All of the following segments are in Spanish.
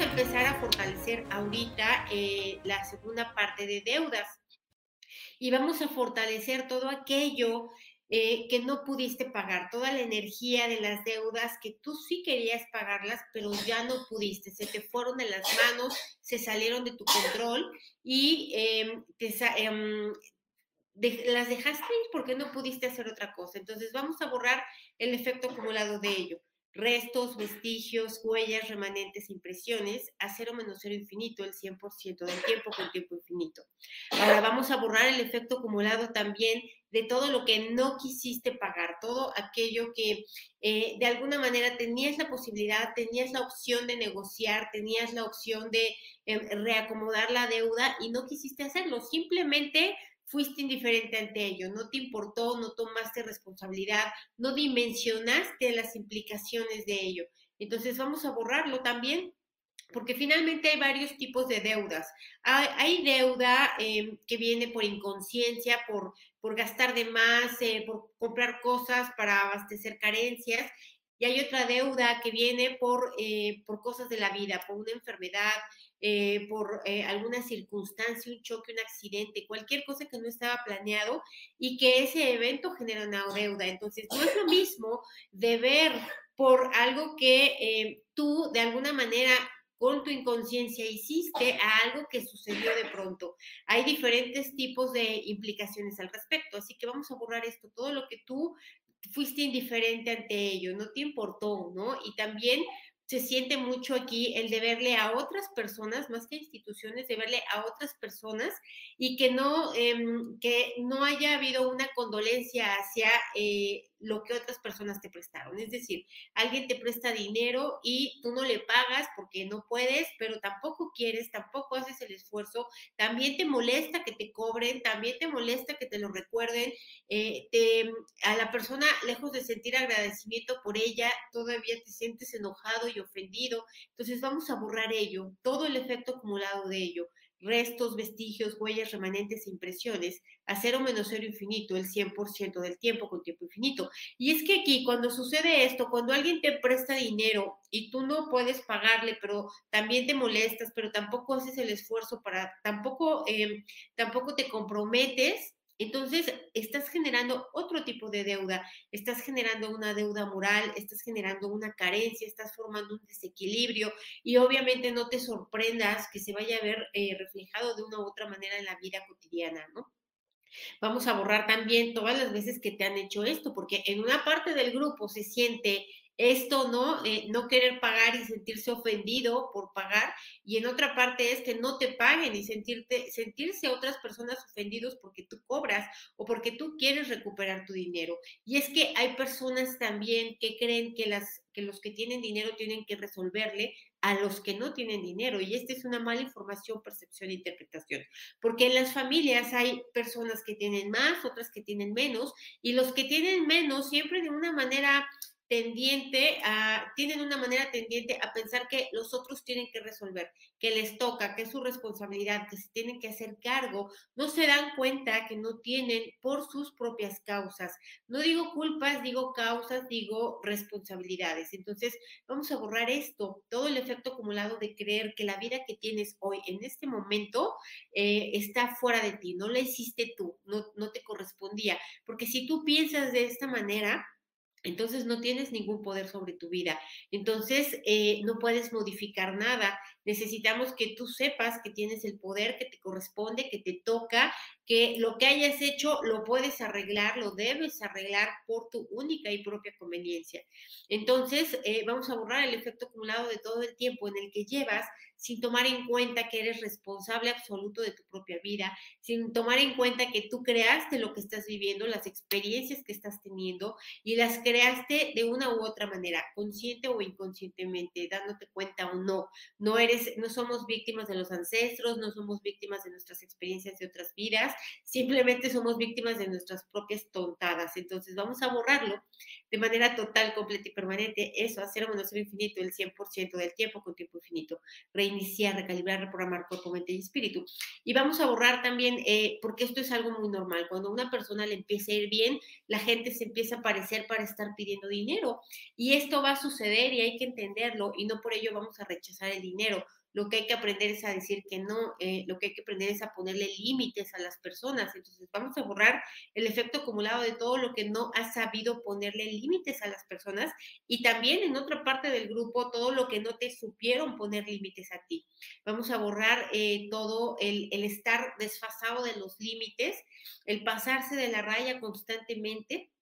Empezar a fortalecer ahorita eh, la segunda parte de deudas y vamos a fortalecer todo aquello eh, que no pudiste pagar, toda la energía de las deudas que tú sí querías pagarlas, pero ya no pudiste, se te fueron de las manos, se salieron de tu control y em, em, las dejaste ir porque no pudiste hacer otra cosa. Entonces vamos a borrar el efecto acumulado de ello restos, vestigios, huellas, remanentes, impresiones, a cero menos cero infinito, el 100% del tiempo con tiempo infinito. Ahora vamos a borrar el efecto acumulado también de todo lo que no quisiste pagar, todo aquello que eh, de alguna manera tenías la posibilidad, tenías la opción de negociar, tenías la opción de em, reacomodar la deuda y no quisiste hacerlo, simplemente fuiste indiferente ante ello, no te importó, no tomaste responsabilidad, no dimensionaste las implicaciones de ello. Entonces vamos a borrarlo también porque finalmente hay varios tipos de deudas. Hay, deuda em, que viene por inconsciencia, por, por gastar de más, eh, por comprar cosas para abastecer carencias. Y hay otra deuda que viene por, eh, por cosas de la vida, por una enfermedad, eh, por eh, alguna circunstancia, un choque, un accidente, cualquier cosa que no estaba planeado y que ese evento genera una deuda. Entonces, no es lo mismo deber por algo que eh, tú de alguna manera con tu inconsciencia hiciste a algo que sucedió de pronto. Hay diferentes tipos de implicaciones al respecto, así que vamos a borrar esto, todo lo que tú fuiste indiferente ante ello, no te importó, ¿no? Y también se siente mucho aquí el deberle a otras personas, más que instituciones, deberle a otras personas y que no, em, que no haya habido una condolencia hacia eh, lo que otras personas te prestaron. Es decir, alguien te presta dinero y tú no le pagas porque no puedes, pero tampoco quieres, tampoco haces el esfuerzo, también te molesta que te cobren, también te molesta que te lo recuerden, eh, a la persona, lejos de sentir agradecimiento por ella, todavía te sientes enojado y ofendido. Entonces vamos a borrar ello, todo el efecto acumulado de ello restos, vestigios, huellas, remanentes e impresiones, a cero menos cero infinito, el 100% del tiempo con tiempo infinito. Y es que aquí, cuando sucede esto, cuando alguien te presta dinero y tú no puedes pagarle, pero también te molestas, pero tampoco haces el esfuerzo para, tampoco, eh, tampoco te comprometes, entonces, estás generando otro tipo de deuda, estás generando una deuda moral, estás generando una carencia, estás formando un desequilibrio y obviamente no te sorprendas que se vaya a ver eh, reflejado de una u otra manera en la vida cotidiana, ¿no? Vamos a borrar también todas las veces que te han hecho esto, porque en una parte del grupo se siente esto, ¿no? Eh, no querer pagar y sentirse ofendido por pagar, y en otra parte es que no te paguen y sentirte, sentirse otras personas ofendidos porque tú cobras o porque tú quieres recuperar tu dinero. Y es que hay personas también que creen que, las, que los que tienen dinero tienen que resolverle a los que no tienen dinero. Y esta es una mala información, percepción e interpretación. Porque en las familias hay personas que tienen más, otras que tienen menos, y los que tienen menos siempre de una manera tendiente a, tienen una manera tendiente a pensar que los otros tienen que resolver, que les toca, que es su responsabilidad, que se tienen que hacer cargo, no se dan cuenta que no tienen por sus propias causas. No digo culpas, digo causas, digo responsabilidades. Entonces, vamos a borrar esto, todo el efecto acumulado de creer que la vida que tienes hoy, en este momento, eh, está fuera de ti, no la hiciste tú, no, no te correspondía. Porque si tú piensas de esta manera, entonces no tienes ningún poder sobre tu vida. Entonces eh, no puedes modificar nada. Necesitamos que tú sepas que tienes el poder que te corresponde, que te toca, que lo que hayas hecho lo puedes arreglar, lo debes arreglar por tu única y propia conveniencia. Entonces eh, vamos a borrar el efecto acumulado de todo el tiempo en el que llevas sin tomar en cuenta que eres responsable absoluto de tu propia vida, sin tomar en cuenta que tú creaste lo que estás viviendo, las experiencias que estás teniendo y las creaste de una u otra manera, consciente o inconscientemente, dándote cuenta o no. No eres, no somos víctimas de los ancestros, no somos víctimas de nuestras experiencias de otras vidas, simplemente somos víctimas de nuestras propias tontadas. Entonces vamos a borrarlo de manera total, completa y permanente. Eso, hacer un ser infinito el 100% del tiempo con tiempo infinito. Reiniciar, recalibrar, reprogramar cuerpo, mente y espíritu. Y vamos a borrar también, eh, porque esto es algo muy normal. Cuando a una persona le empieza a ir bien, la gente se empieza a aparecer para estar pidiendo dinero. Y esto va a suceder y hay que entenderlo y no por ello vamos a rechazar el dinero lo que hay que aprender es a decir que no, eh, lo que hay que aprender es a ponerle límites a las personas. Entonces vamos a borrar el efecto acumulado de todo lo que no has sabido ponerle límites a las personas y también en otra parte del grupo todo lo que no te supieron poner límites a ti. Vamos a borrar eh, todo el, el estar desfasado de los límites, el pasarse de la raya constantemente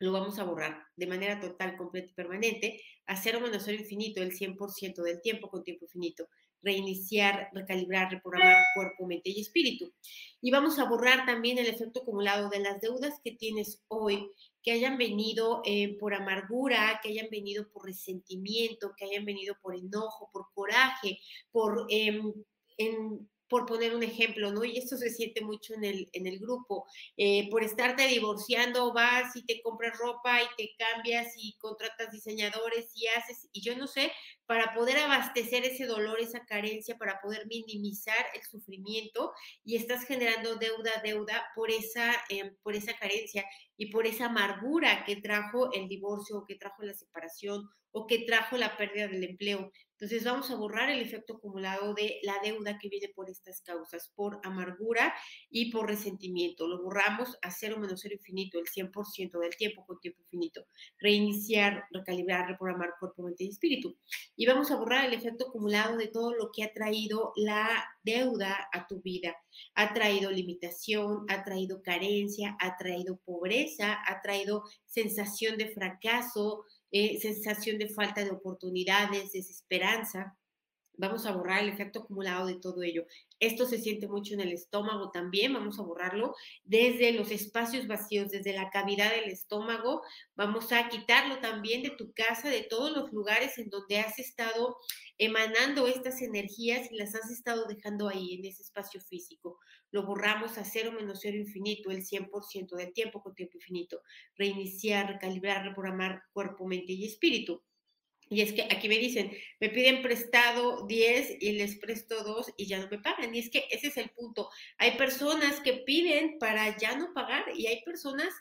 lo vamos a borrar de manera total, completa y permanente, a cero menos cero infinito el 100% del tiempo con tiempo infinito reiniciar, recalibrar, reprogramar cuerpo, mente y espíritu. Y vamos a borrar también el efecto acumulado de las deudas que tienes hoy, que hayan venido eh, por amargura, que hayan venido por resentimiento, que hayan venido por enojo, por coraje, por... Em, en, por poner un ejemplo, ¿no? Y esto se siente mucho en el, en el grupo. Eh, por estarte divorciando, vas y te compras ropa y te cambias y contratas diseñadores y haces, y yo no sé, para poder abastecer ese dolor, esa carencia, para poder minimizar el sufrimiento y estás generando deuda, deuda por esa, em, por esa carencia y por esa amargura que trajo el divorcio o que trajo la separación o que trajo la pérdida del empleo. Entonces vamos a borrar el efecto acumulado de la deuda que viene por estas causas, por amargura y por resentimiento. Lo borramos a cero menos cero infinito, el 100% del tiempo con tiempo infinito. Reiniciar, recalibrar, reprogramar cuerpo, mente y espíritu. Y vamos a borrar el efecto acumulado de todo lo que ha traído la deuda a tu vida. Ha traído limitación, ha traído carencia, ha traído pobreza, ha traído sensación de fracaso, eh, sensación de falta de oportunidades, desesperanza. Vamos a borrar el efecto acumulado de todo ello. Esto se siente mucho en el estómago también. Vamos a borrarlo desde los espacios vacíos, desde la cavidad del estómago. Vamos a quitarlo también de tu casa, de todos los lugares en donde has estado emanando estas energías y las has estado dejando ahí en ese espacio físico. Lo borramos a cero menos cero infinito, el 100% del tiempo con tiempo infinito. Reiniciar, recalibrar, reprogramar cuerpo, mente y espíritu. Y es que aquí me dicen, me piden prestado 10 y les presto 2 y ya no me pagan. Y es que ese es el punto. Hay personas que piden para ya no pagar y hay personas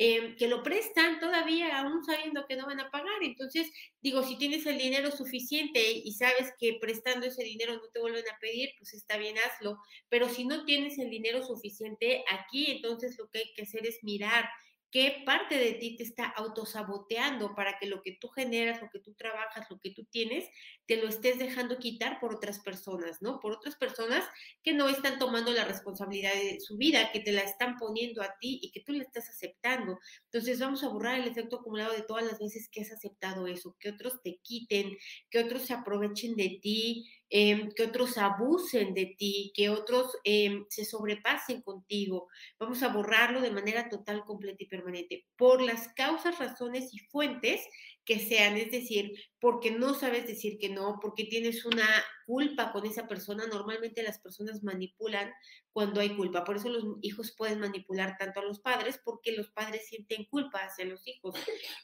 Em, que lo prestan todavía aún sabiendo que no van a pagar. Entonces, digo, si tienes el dinero suficiente y sabes que prestando ese dinero no te vuelven a pedir, pues está bien, hazlo. Pero si no tienes el dinero suficiente aquí, entonces lo que hay que hacer es mirar qué parte de ti te está autosaboteando para que lo que tú generas, lo que tú trabajas, lo que tú tienes, te lo estés dejando quitar por otras personas, ¿no? Por otras personas que no están tomando la responsabilidad de su vida, que te la están poniendo a ti y que tú le estás aceptando. Entonces vamos a borrar el efecto acumulado de todas las veces que has aceptado eso, que otros te quiten, que otros se aprovechen de ti, Em, que otros abusen de ti, que otros em, se sobrepasen contigo. Vamos a borrarlo de manera total, completa y permanente por las causas, razones y fuentes que sean, es decir, porque no sabes decir que no, porque tienes una culpa con esa persona. Normalmente las personas manipulan cuando hay culpa. Por eso los hijos pueden manipular tanto a los padres, porque los padres sienten culpa hacia los hijos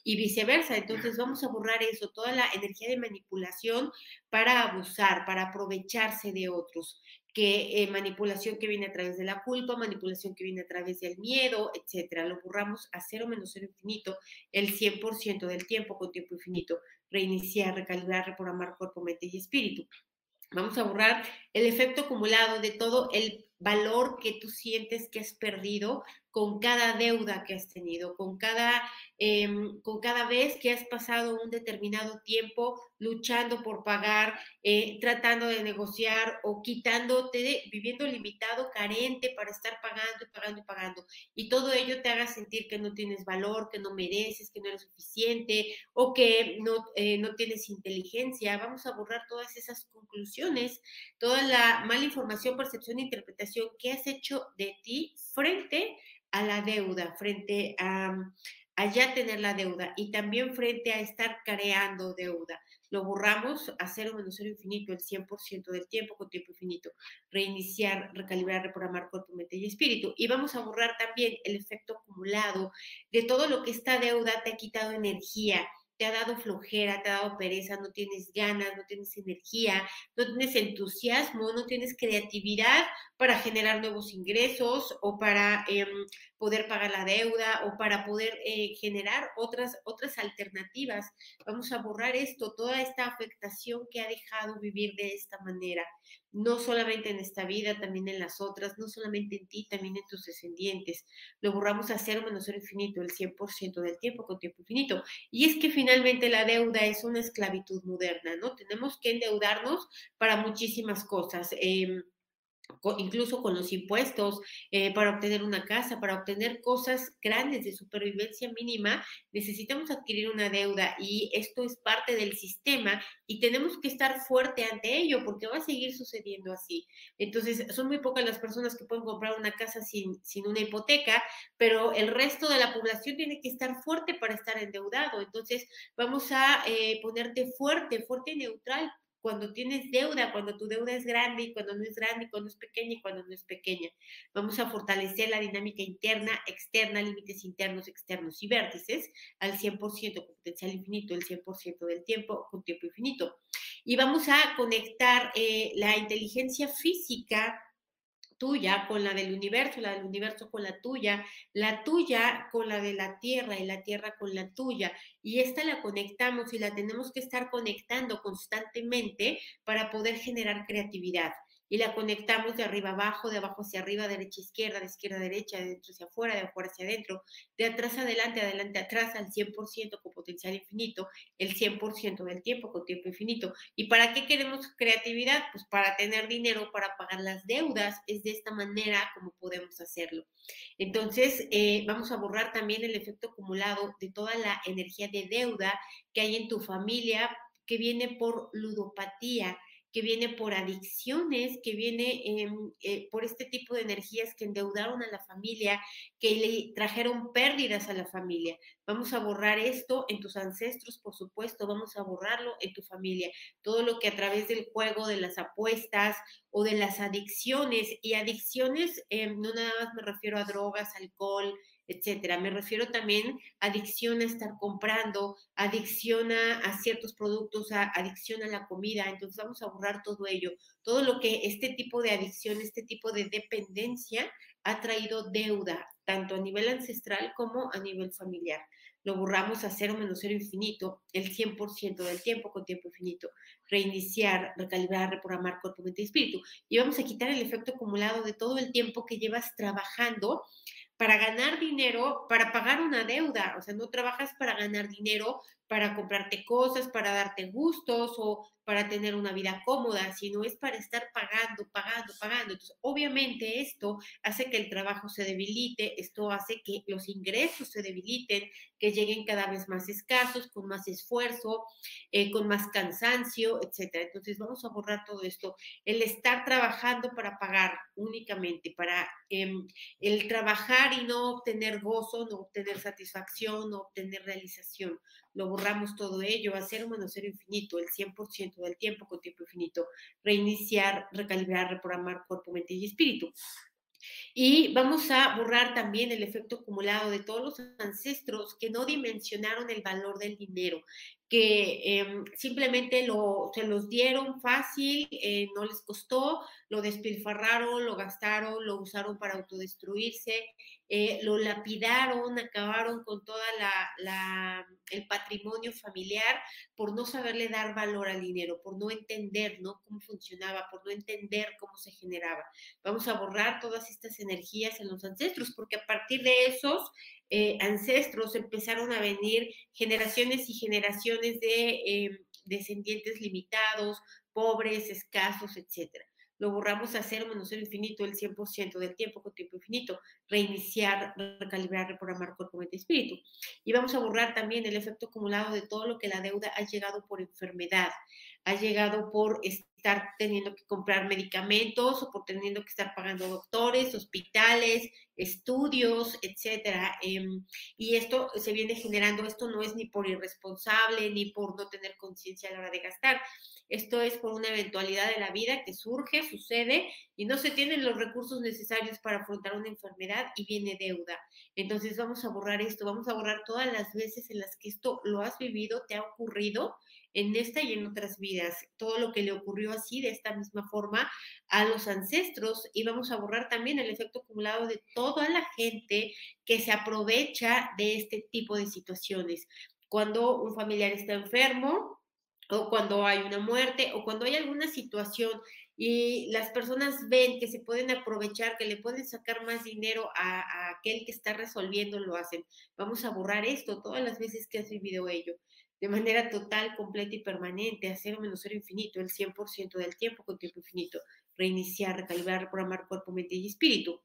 y viceversa. Entonces vamos a borrar eso, toda la energía de manipulación para abusar, para aprovecharse de otros que eh, manipulación que viene a través de la culpa, manipulación que viene a través del miedo, etcétera. Lo borramos a cero menos cero infinito el 100% del tiempo con tiempo infinito. Reiniciar, recalibrar, reprogramar cuerpo, mente y espíritu. Vamos a borrar el efecto acumulado de todo el valor que tú sientes que has perdido con cada deuda que has tenido, con cada em, con cada vez que has pasado un determinado tiempo luchando por pagar, eh, tratando de negociar o quitándote, viviendo limitado, carente para estar pagando y pagando y pagando. Y todo ello te haga sentir que no tienes valor, que no mereces, que no eres suficiente o que no, eh, no tienes inteligencia. Vamos a borrar todas esas conclusiones, toda la mala información, percepción e interpretación que has hecho de ti frente a la deuda, frente a, a ya tener la deuda y también frente a estar creando deuda lo borramos a cero menos cero infinito el 100% del tiempo con tiempo infinito. Reiniciar, recalibrar, reprogramar cuerpo, mente y espíritu. Y vamos a borrar también el efecto acumulado de todo lo que esta deuda te ha quitado energía, te ha dado flojera, te ha dado pereza, no tienes ganas, no tienes energía, no tienes entusiasmo, no tienes creatividad para generar nuevos ingresos o para em, poder pagar la deuda o para poder eh, generar otras, otras alternativas. Vamos a borrar esto, toda esta afectación que ha dejado vivir de esta manera, no solamente en esta vida, también en las otras, no solamente en ti, también en tus descendientes. Lo borramos a cero menos cero infinito, el 100% del tiempo con tiempo infinito. Y es que finalmente la deuda es una esclavitud moderna, ¿no? Tenemos que endeudarnos para muchísimas cosas. Eh, incluso con los impuestos, eh, para obtener una casa, para obtener cosas grandes de supervivencia mínima, necesitamos adquirir una deuda y esto es parte del sistema y tenemos que estar fuerte ante ello porque va a seguir sucediendo así. Entonces, son muy pocas las personas que pueden comprar una casa sin, sin una hipoteca, pero el resto de la población tiene que estar fuerte para estar endeudado. Entonces, vamos a eh, ponerte fuerte, fuerte y neutral cuando tienes deuda, cuando tu deuda es grande y cuando no es grande, cuando es pequeña y cuando no es pequeña. Vamos a fortalecer la dinámica interna, externa, límites internos, externos y vértices al 100% con potencial infinito, el 100% del tiempo con tiempo infinito. Y vamos a conectar eh, la inteligencia física tuya con la del universo, la del universo con la tuya, la tuya con la de la tierra y la tierra con la tuya. Y esta la conectamos y la tenemos que estar conectando constantemente para poder generar creatividad y la conectamos de arriba abajo, de abajo hacia arriba, derecha izquierda, de izquierda a derecha, de dentro hacia afuera, de afuera hacia adentro, de atrás adelante, adelante atrás, al 100% con potencial infinito, el 100% del tiempo con tiempo infinito. ¿Y para qué queremos creatividad? Pues para tener dinero, para pagar las deudas, es de esta manera como podemos hacerlo. Entonces, eh, vamos a borrar también el efecto acumulado de toda la energía de deuda que hay en tu familia, que viene por ludopatía, que viene por adicciones, que viene em, eh, por este tipo de energías que endeudaron a la familia, que le trajeron pérdidas a la familia. Vamos a borrar esto en tus ancestros, por supuesto, vamos a borrarlo en tu familia. Todo lo que a través del juego, de las apuestas o de las adicciones, y adicciones, em, no nada más me refiero a drogas, alcohol, etcétera. Me refiero también a adicción a estar comprando, adicción a, ciertos productos, adicción a la comida. Entonces vamos a borrar todo ello, todo lo que este tipo de adicción, este tipo de dependencia ha traído deuda, tanto a nivel ancestral como a nivel familiar. Lo borramos a cero menos cero infinito, el 100% del tiempo con tiempo infinito. Reiniciar, recalibrar, reprogramar cuerpo, mente y espíritu. Y vamos a quitar el efecto acumulado de todo el tiempo que llevas trabajando para ganar dinero, para pagar una deuda. O sea, no trabajas para ganar dinero, para comprarte cosas, para darte gustos o para tener una vida cómoda, sino es para estar pagando, pagando, pagando. Entonces, obviamente esto hace que el trabajo se debilite, esto hace que los ingresos se debiliten, que lleguen cada vez más escasos, con más esfuerzo, eh, con más cansancio, etcétera. Entonces, vamos a borrar todo esto. El estar trabajando para pagar únicamente, para em, el trabajar y no obtener gozo, no obtener satisfacción, no obtener realización lo borramos todo ello, hacer un menos cero infinito, el 100% del tiempo con tiempo infinito, reiniciar, recalibrar, reprogramar cuerpo, mente y espíritu. Y vamos a borrar también el efecto acumulado de todos los ancestros que no dimensionaron el valor del dinero, que em, simplemente lo, se los dieron fácil, eh, no les costó, lo despilfarraron, lo gastaron, lo usaron para autodestruirse, eh, lo lapidaron, acabaron con toda la, el patrimonio familiar por no saberle dar valor al dinero, por no entender ¿no? cómo funcionaba, por no entender cómo se generaba. Vamos a borrar todas estas energías en los ancestros, porque a partir de esos eh, ancestros empezaron a venir generaciones y generaciones de em, descendientes limitados, pobres, escasos, etcétera lo borramos a cero menos cero infinito el 100% del tiempo con tiempo infinito, reiniciar, recalibrar, reprogramar cuerpo, mente espíritu. Y vamos a borrar también el efecto acumulado de todo lo que la deuda ha llegado por enfermedad, ha llegado por estar teniendo que comprar medicamentos o por teniendo que estar pagando doctores, hospitales, estudios, etcétera. Em, y esto se viene generando, esto no es ni por irresponsable ni por no tener conciencia a la hora de gastar, esto es por una eventualidad de la vida que surge, sucede y no se tienen los recursos necesarios para afrontar una enfermedad y viene deuda. Entonces vamos a borrar esto, vamos a borrar todas las veces en las que esto lo has vivido, te ha ocurrido en esta y en otras vidas, todo lo que le ocurrió así, de esta misma forma, a los ancestros y vamos a borrar también el efecto acumulado de toda la gente que se aprovecha de este tipo de situaciones. Cuando un familiar está enfermo, o cuando hay una muerte o cuando hay alguna situación y las personas ven que se pueden aprovechar, que le pueden sacar más dinero a, aquel que está resolviendo, lo hacen. Vamos a borrar esto todas las veces que has vivido ello, de manera total, completa y permanente, a cero menos cero infinito, el 100% del tiempo con tiempo infinito, reiniciar, recalibrar, reprogramar cuerpo, mente y espíritu.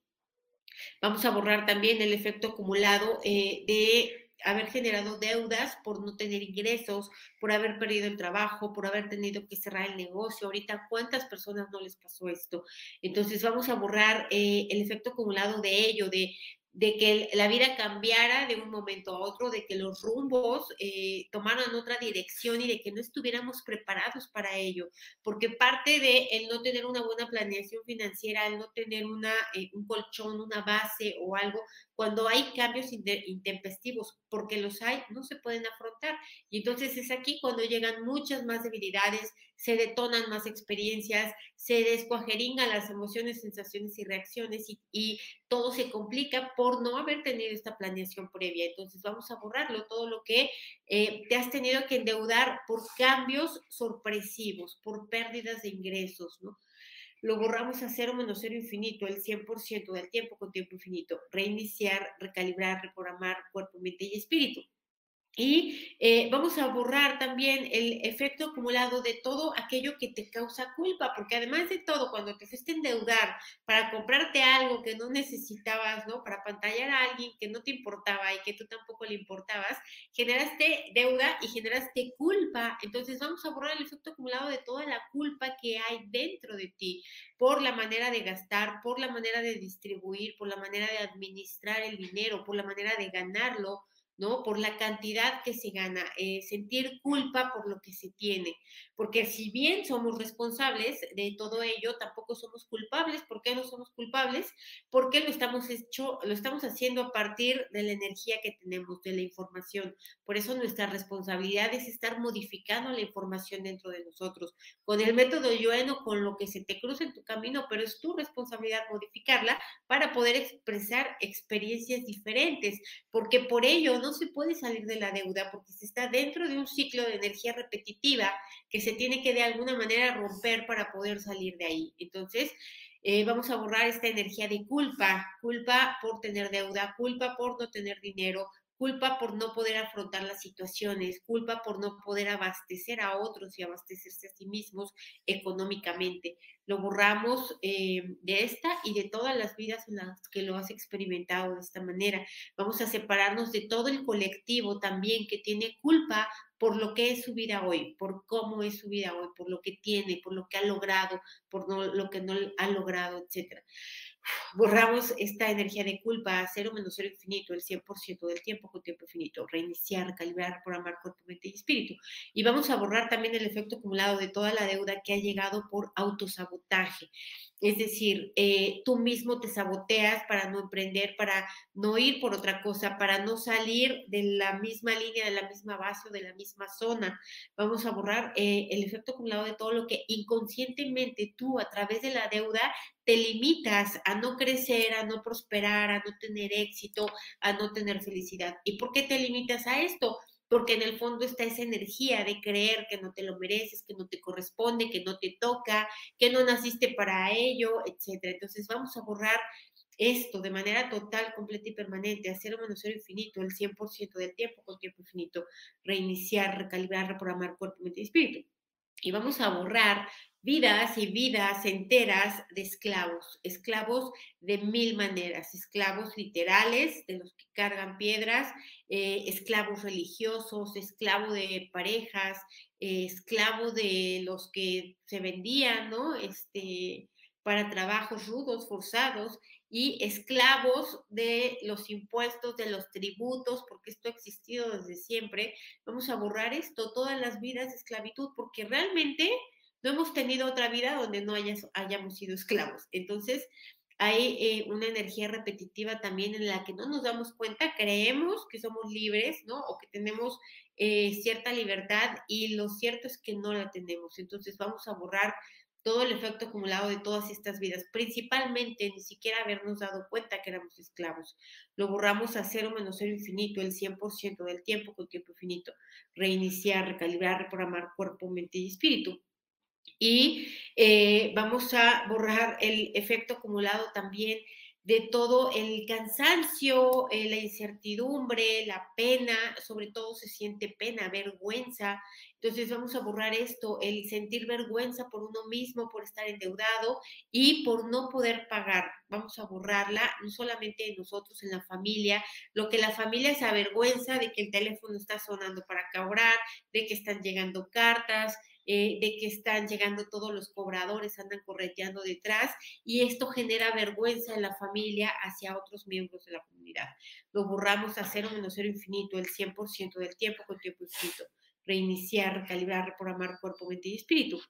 Vamos a borrar también el efecto acumulado eh, de haber generado deudas por no tener ingresos, por haber perdido el trabajo, por haber tenido que cerrar el negocio. Ahorita, ¿cuántas personas no les pasó esto? Entonces, vamos a borrar eh, el efecto acumulado de ello, de de que la vida cambiara de un momento a otro, de que los rumbos eh, tomaran otra dirección y de que no estuviéramos preparados para ello, porque parte de el no tener una buena planeación financiera, el no tener una, eh, un colchón, una base o algo, cuando hay cambios intempestivos, porque los hay, no se pueden afrontar. Y entonces es aquí cuando llegan muchas más debilidades, se detonan más experiencias, se descuajeringan las emociones, sensaciones y reacciones y, todo se complica por no haber tenido esta planeación previa. Entonces vamos a borrarlo, todo lo que eh, te has tenido que endeudar por cambios sorpresivos, por pérdidas de ingresos, ¿no? Lo borramos a cero menos cero infinito, el 100% del tiempo con tiempo infinito. Reiniciar, recalibrar, reprogramar cuerpo, mente y espíritu. Y eh, vamos a borrar también el efecto acumulado de todo aquello que te causa culpa, porque además de todo, cuando te fuiste a endeudar para comprarte algo que no necesitabas, ¿no? Para pantallar a alguien que no te importaba y que tú tampoco le importabas, generaste deuda y generaste culpa. Entonces vamos a borrar el efecto acumulado de toda la culpa que hay dentro de ti por la manera de gastar, por la manera de distribuir, por la manera de administrar el dinero, por la manera de ganarlo ¿no? Por la cantidad que se gana, eh, sentir culpa por lo que se tiene, porque si bien somos responsables de todo ello, tampoco somos culpables. ¿Por qué no somos culpables? Porque lo estamos hecho, lo estamos haciendo a partir de la energía que tenemos, de la información. Por eso nuestra responsabilidad es estar modificando la información dentro de nosotros, con el método Yoeno, con lo que se te cruza en tu camino, pero es tu responsabilidad modificarla para poder expresar experiencias diferentes, porque por ello no se puede salir de la deuda porque se está dentro de un ciclo de energía repetitiva que se tiene que de alguna manera romper para poder salir de ahí. Entonces, eh, vamos a borrar esta energía de culpa, culpa por tener deuda, culpa por no tener dinero, culpa por no poder afrontar las situaciones, culpa por no poder abastecer a otros y abastecerse a sí mismos económicamente. Lo borramos eh, de esta y de todas las vidas en las que lo has experimentado de esta manera. Vamos a separarnos de todo el colectivo también que tiene culpa por lo que es su vida hoy, por cómo es su vida hoy, por lo que tiene, por lo que ha logrado, por lo que no ha logrado, etcétera borramos esta energía de culpa a cero menos cero infinito, el 100% del tiempo con tiempo infinito, reiniciar, calibrar, programar cuerpo, mente y espíritu. Y vamos a borrar también el efecto acumulado de toda la deuda que ha llegado por autosabotaje. Es decir, eh, tú mismo te saboteas para no emprender, para no ir por otra cosa, para no salir de la misma línea, de la misma base o de la misma zona. Vamos a borrar eh, el efecto acumulado de todo lo que inconscientemente tú a través de la deuda te limitas a no crecer, a no prosperar, a no tener éxito, a no tener felicidad. ¿Y por qué te limitas a esto? Porque en el fondo está esa energía de creer que no te lo mereces, que no te corresponde, que no te toca, que no naciste para ello, etc. Entonces vamos a borrar esto de manera total, completa y permanente, a cero menos cero infinito, el 100% del tiempo con tiempo infinito, reiniciar, recalibrar, reprogramar cuerpo, mente y espíritu. Y vamos a borrar vidas y vidas enteras de esclavos, esclavos de mil maneras, esclavos literales, de los que cargan piedras, eh, esclavos religiosos, esclavo de parejas, eh, esclavo de los que se vendían, ¿no? Este, para trabajos rudos, forzados, y esclavos de los impuestos, de los tributos, porque esto ha existido desde siempre. Vamos a borrar esto, todas las vidas de esclavitud, porque realmente no hemos tenido otra vida donde no hayamos sido esclavos. Entonces, hay eh, una energía repetitiva también en la que no nos damos cuenta, creemos que somos libres, ¿no? O que tenemos eh, cierta libertad y lo cierto es que no la tenemos. Entonces, vamos a borrar todo el efecto acumulado de todas estas vidas, principalmente ni siquiera habernos dado cuenta que éramos esclavos. Lo borramos a cero menos cero infinito, el 100% del tiempo con tiempo infinito. Reiniciar, recalibrar, reprogramar cuerpo, mente y espíritu. Y eh, vamos a borrar el efecto acumulado también de todo el cansancio, eh, la incertidumbre, la pena, sobre todo se siente pena, vergüenza. Entonces vamos a borrar esto, el sentir vergüenza por uno mismo, por estar endeudado y por no poder pagar. Vamos a borrarla, no solamente en nosotros, en la familia, lo que la familia se avergüenza de que el teléfono está sonando para cobrar, de que están llegando cartas, eh, de que están llegando todos los cobradores, andan correteando detrás y esto genera vergüenza en la familia hacia otros miembros de la comunidad. Lo borramos a cero menos cero infinito, el 100% del tiempo con tiempo infinito. Reiniciar, recalibrar, reprogramar cuerpo, mente y espíritu.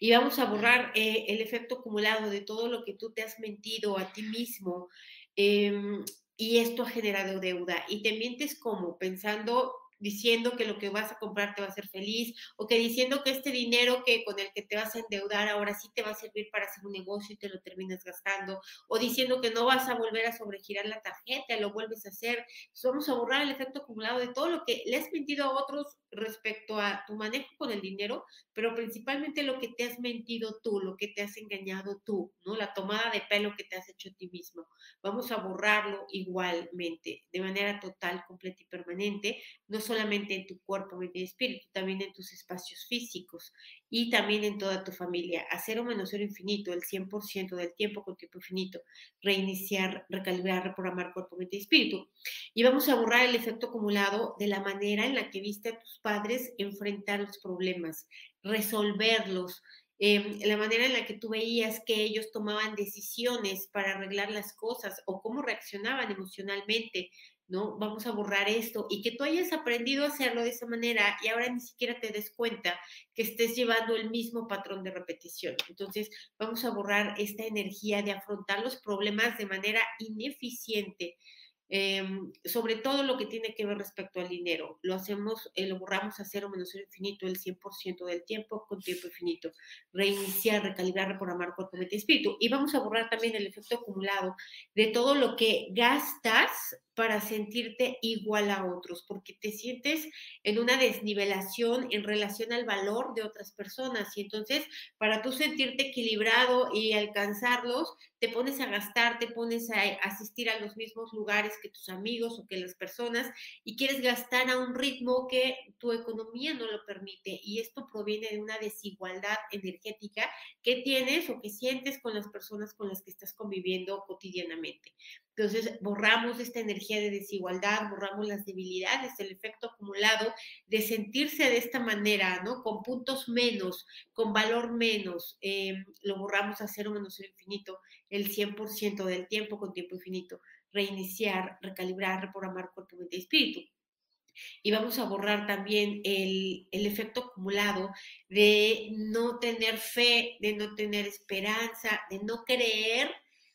Y vamos a borrar eh, el efecto acumulado de todo lo que tú te has mentido a ti mismo. Em, y esto ha generado deuda. Y te mientes como pensando diciendo que lo que vas a comprar te va a hacer feliz o que diciendo que este dinero que con el que te vas a endeudar ahora sí te va a servir para hacer un negocio y te lo terminas gastando o diciendo que no vas a volver a sobregirar la tarjeta, lo vuelves a hacer. vamos a borrar el efecto acumulado de todo lo que le has mentido a otros respecto a tu manejo con el dinero, pero principalmente lo que te has mentido tú, lo que te has engañado tú, ¿no? La tomada de pelo que te has hecho a ti mismo. Vamos a borrarlo igualmente, de manera total, completa y permanente, no solamente en tu cuerpo, mente y espíritu, también en tus espacios físicos y también en toda tu familia. A cero menos cero infinito, el 100% del tiempo con tiempo infinito. Reiniciar, recalibrar, reprogramar cuerpo, mente y espíritu. Y vamos a borrar el efecto acumulado de la manera en la que viste a tus padres enfrentar los problemas, resolverlos, Em, la manera en la que tú veías que ellos tomaban decisiones para arreglar las cosas o cómo reaccionaban emocionalmente, ¿no? Vamos a borrar esto y que tú hayas aprendido a hacerlo de esa manera y ahora ni siquiera te des cuenta que estés llevando el mismo patrón de repetición. Entonces, vamos a borrar esta energía de afrontar los problemas de manera ineficiente Em, sobre todo lo que tiene que ver respecto al dinero. Lo hacemos, eh, lo borramos a cero menos cero infinito el 100% del tiempo con tiempo infinito. Reiniciar, recalibrar, reprogramar cuerpo, mente y espíritu. Y vamos a borrar también el efecto acumulado de todo lo que gastas para sentirte igual a otros, porque te sientes en una desnivelación en relación al valor de otras personas. Y entonces, para tú sentirte equilibrado y alcanzarlos, te pones a gastar, te pones a asistir a los mismos lugares que tus amigos o que las personas y quieres gastar a un ritmo que tu economía no lo permite. Y esto proviene de una desigualdad energética que tienes o que sientes con las personas con las que estás conviviendo cotidianamente. Entonces, borramos esta energía de desigualdad, borramos las debilidades, el efecto acumulado de sentirse de esta manera, ¿no? Con puntos menos, con valor menos, em, lo borramos a cero menos el infinito, el 100% del tiempo con tiempo infinito, reiniciar, recalibrar, reprogramar cuerpo, mente y espíritu. Y vamos a borrar también el, el, efecto acumulado de no tener fe, de no tener esperanza, de no creer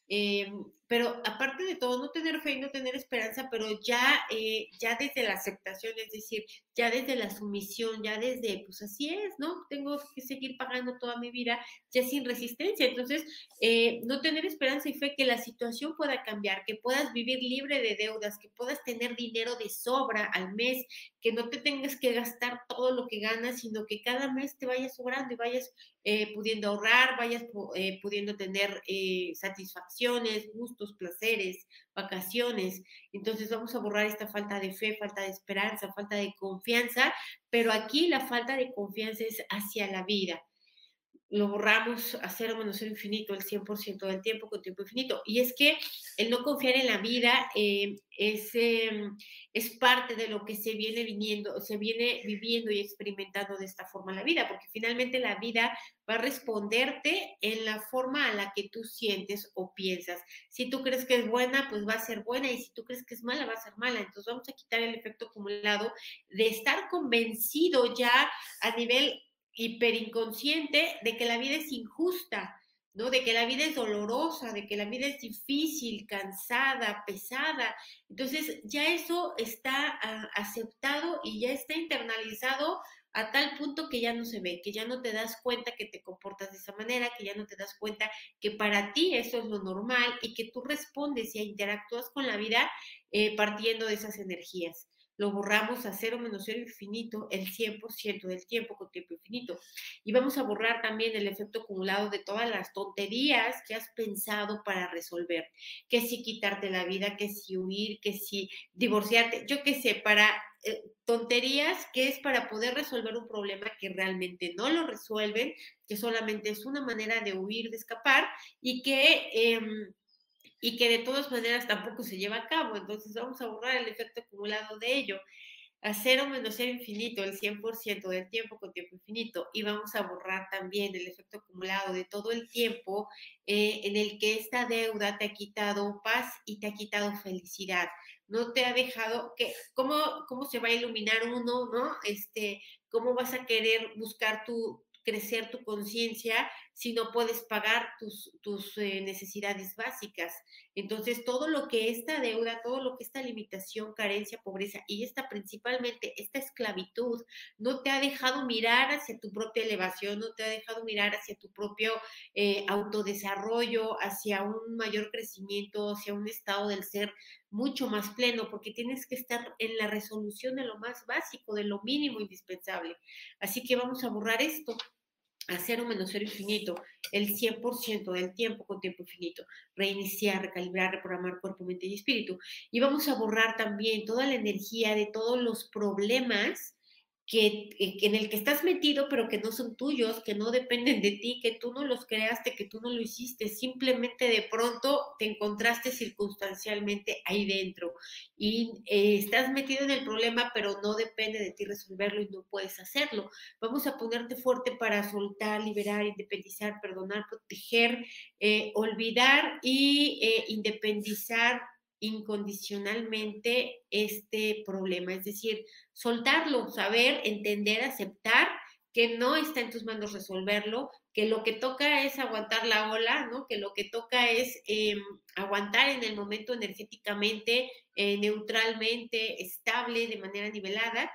Em, pero aparte de todo, no tener fe y no tener esperanza, pero ya, eh, ya desde la aceptación, es decir, ya desde la sumisión, ya desde, pues así es, ¿no? Tengo que seguir pagando toda mi vida, ya sin resistencia. Entonces, eh, no tener esperanza y fe que la situación pueda cambiar, que puedas vivir libre de deudas, que puedas tener dinero de sobra al mes, que no te tengas que gastar todo lo que ganas, sino que cada mes te vayas sobrando y vayas eh, pudiendo ahorrar, vayas eh, pudiendo tener eh, satisfacciones, gustos, placeres, vacaciones. Entonces vamos a borrar esta falta de fe, falta de esperanza, falta de confianza, pero aquí la falta de confianza es hacia la vida lo borramos a cero menos cero infinito el 100% del tiempo con tiempo infinito. Y es que el no confiar en la vida eh, es, em, es parte de lo que se viene viniendo, se viene viviendo y experimentando de esta forma la vida, porque finalmente la vida va a responderte en la forma a la que tú sientes o piensas. Si tú crees que es buena, pues va a ser buena, y si tú crees que es mala, va a ser mala. Entonces vamos a quitar el efecto acumulado de estar convencido ya a nivel hiperinconsciente de que la vida es injusta, ¿no? De que la vida es dolorosa, de que la vida es difícil, cansada, pesada. Entonces ya eso está ah, aceptado y ya está internalizado a tal punto que ya no se ve, que ya no te das cuenta que te comportas de esa manera, que ya no te das cuenta que para ti eso es lo normal y que tú respondes y interactúas con la vida eh, partiendo de esas energías lo borramos a cero menos cero infinito el 100% del tiempo con tiempo infinito. Y vamos a borrar también el efecto acumulado de todas las tonterías que has pensado para resolver. Que si quitarte la vida, que si huir, que si divorciarte, yo qué sé, para eh, tonterías que es para poder resolver un problema que realmente no lo resuelven, que solamente es una manera de huir, de escapar y que... Em, y que de todas maneras tampoco se lleva a cabo. Entonces vamos a borrar el efecto acumulado de ello. A cero menos cero infinito, el 100% del tiempo con tiempo infinito. Y vamos a borrar también el efecto acumulado de todo el tiempo eh, en el que esta deuda te ha quitado paz y te ha quitado felicidad. No te ha dejado que, ¿cómo, cómo se va a iluminar uno, no? Este, ¿cómo vas a querer buscar tu, crecer tu conciencia si no puedes pagar tus, eh, necesidades básicas. Entonces, todo lo que esta deuda, todo lo que esta limitación, carencia, pobreza y esta principalmente, esta esclavitud, no te ha dejado mirar hacia tu propia elevación, no te ha dejado mirar hacia tu propio eh, autodesarrollo, hacia un mayor crecimiento, hacia un estado del ser mucho más pleno, porque tienes que estar en la resolución de lo más básico, de lo mínimo indispensable. Así que vamos a borrar esto a cero menos cero infinito, el 100% del tiempo con tiempo infinito, reiniciar, recalibrar, reprogramar cuerpo, mente y espíritu. Y vamos a borrar también toda la energía de todos los problemas que, eh, en el que estás metido, pero que no son tuyos, que no dependen de ti, que tú no los creaste, que tú no lo hiciste, simplemente de pronto te encontraste circunstancialmente ahí dentro y eh, estás metido en el problema, pero no depende de ti resolverlo y no puedes hacerlo. Vamos a ponerte fuerte para soltar, liberar, independizar, perdonar, proteger, eh, olvidar y independizar incondicionalmente este problema, es decir, soltarlo, saber, entender, aceptar que no está en tus manos resolverlo, que lo que toca es aguantar la ola, ¿no? Que lo que toca es em, aguantar en el momento energéticamente, eh, neutralmente, estable, de manera nivelada,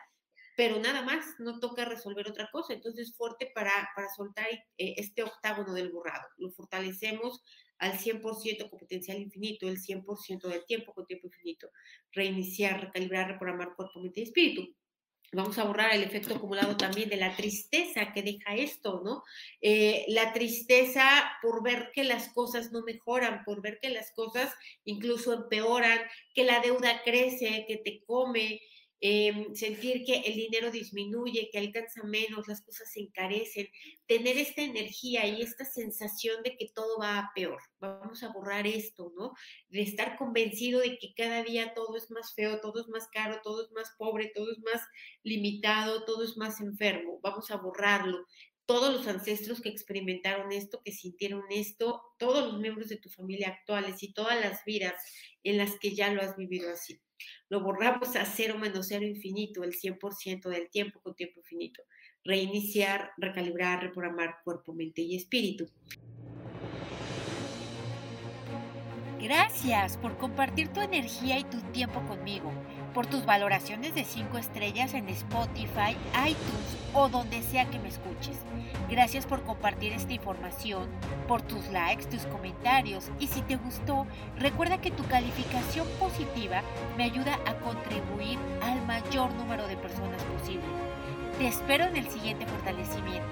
pero nada más, no toca resolver otra cosa. Entonces, fuerte para, para soltar eh, este octágono del borrado. Lo fortalecemos al 100% con potencial infinito, el 100% del tiempo con tiempo infinito. Reiniciar, recalibrar, reprogramar cuerpo, mente y espíritu. Vamos a borrar el efecto acumulado también de la tristeza que deja esto, ¿no? Eh, la tristeza por ver que las cosas no mejoran, por ver que las cosas incluso empeoran, que la deuda crece, que te come, Em, sentir que el dinero disminuye, que alcanza menos, las cosas se encarecen, tener esta energía y esta sensación de que todo va a peor. Vamos a borrar esto, ¿no? De estar convencido de que cada día todo es más feo, todo es más caro, todo es más pobre, todo es más limitado, todo es más enfermo. Vamos a borrarlo todos los ancestros que experimentaron esto, que sintieron esto, todos los miembros de tu familia actuales y todas las vidas en las que ya lo has vivido así. Lo borramos a cero menos cero infinito, el 100% del tiempo con tiempo infinito. Reiniciar, recalibrar, reprogramar cuerpo, mente y espíritu. Gracias por compartir tu energía y tu tiempo conmigo, por tus valoraciones de 5 estrellas en Spotify, iTunes o donde sea que me escuches. Gracias por compartir esta información, por tus likes, tus comentarios y si te gustó, recuerda que tu calificación positiva me ayuda a contribuir al mayor número de personas posible. Te espero en el siguiente fortalecimiento.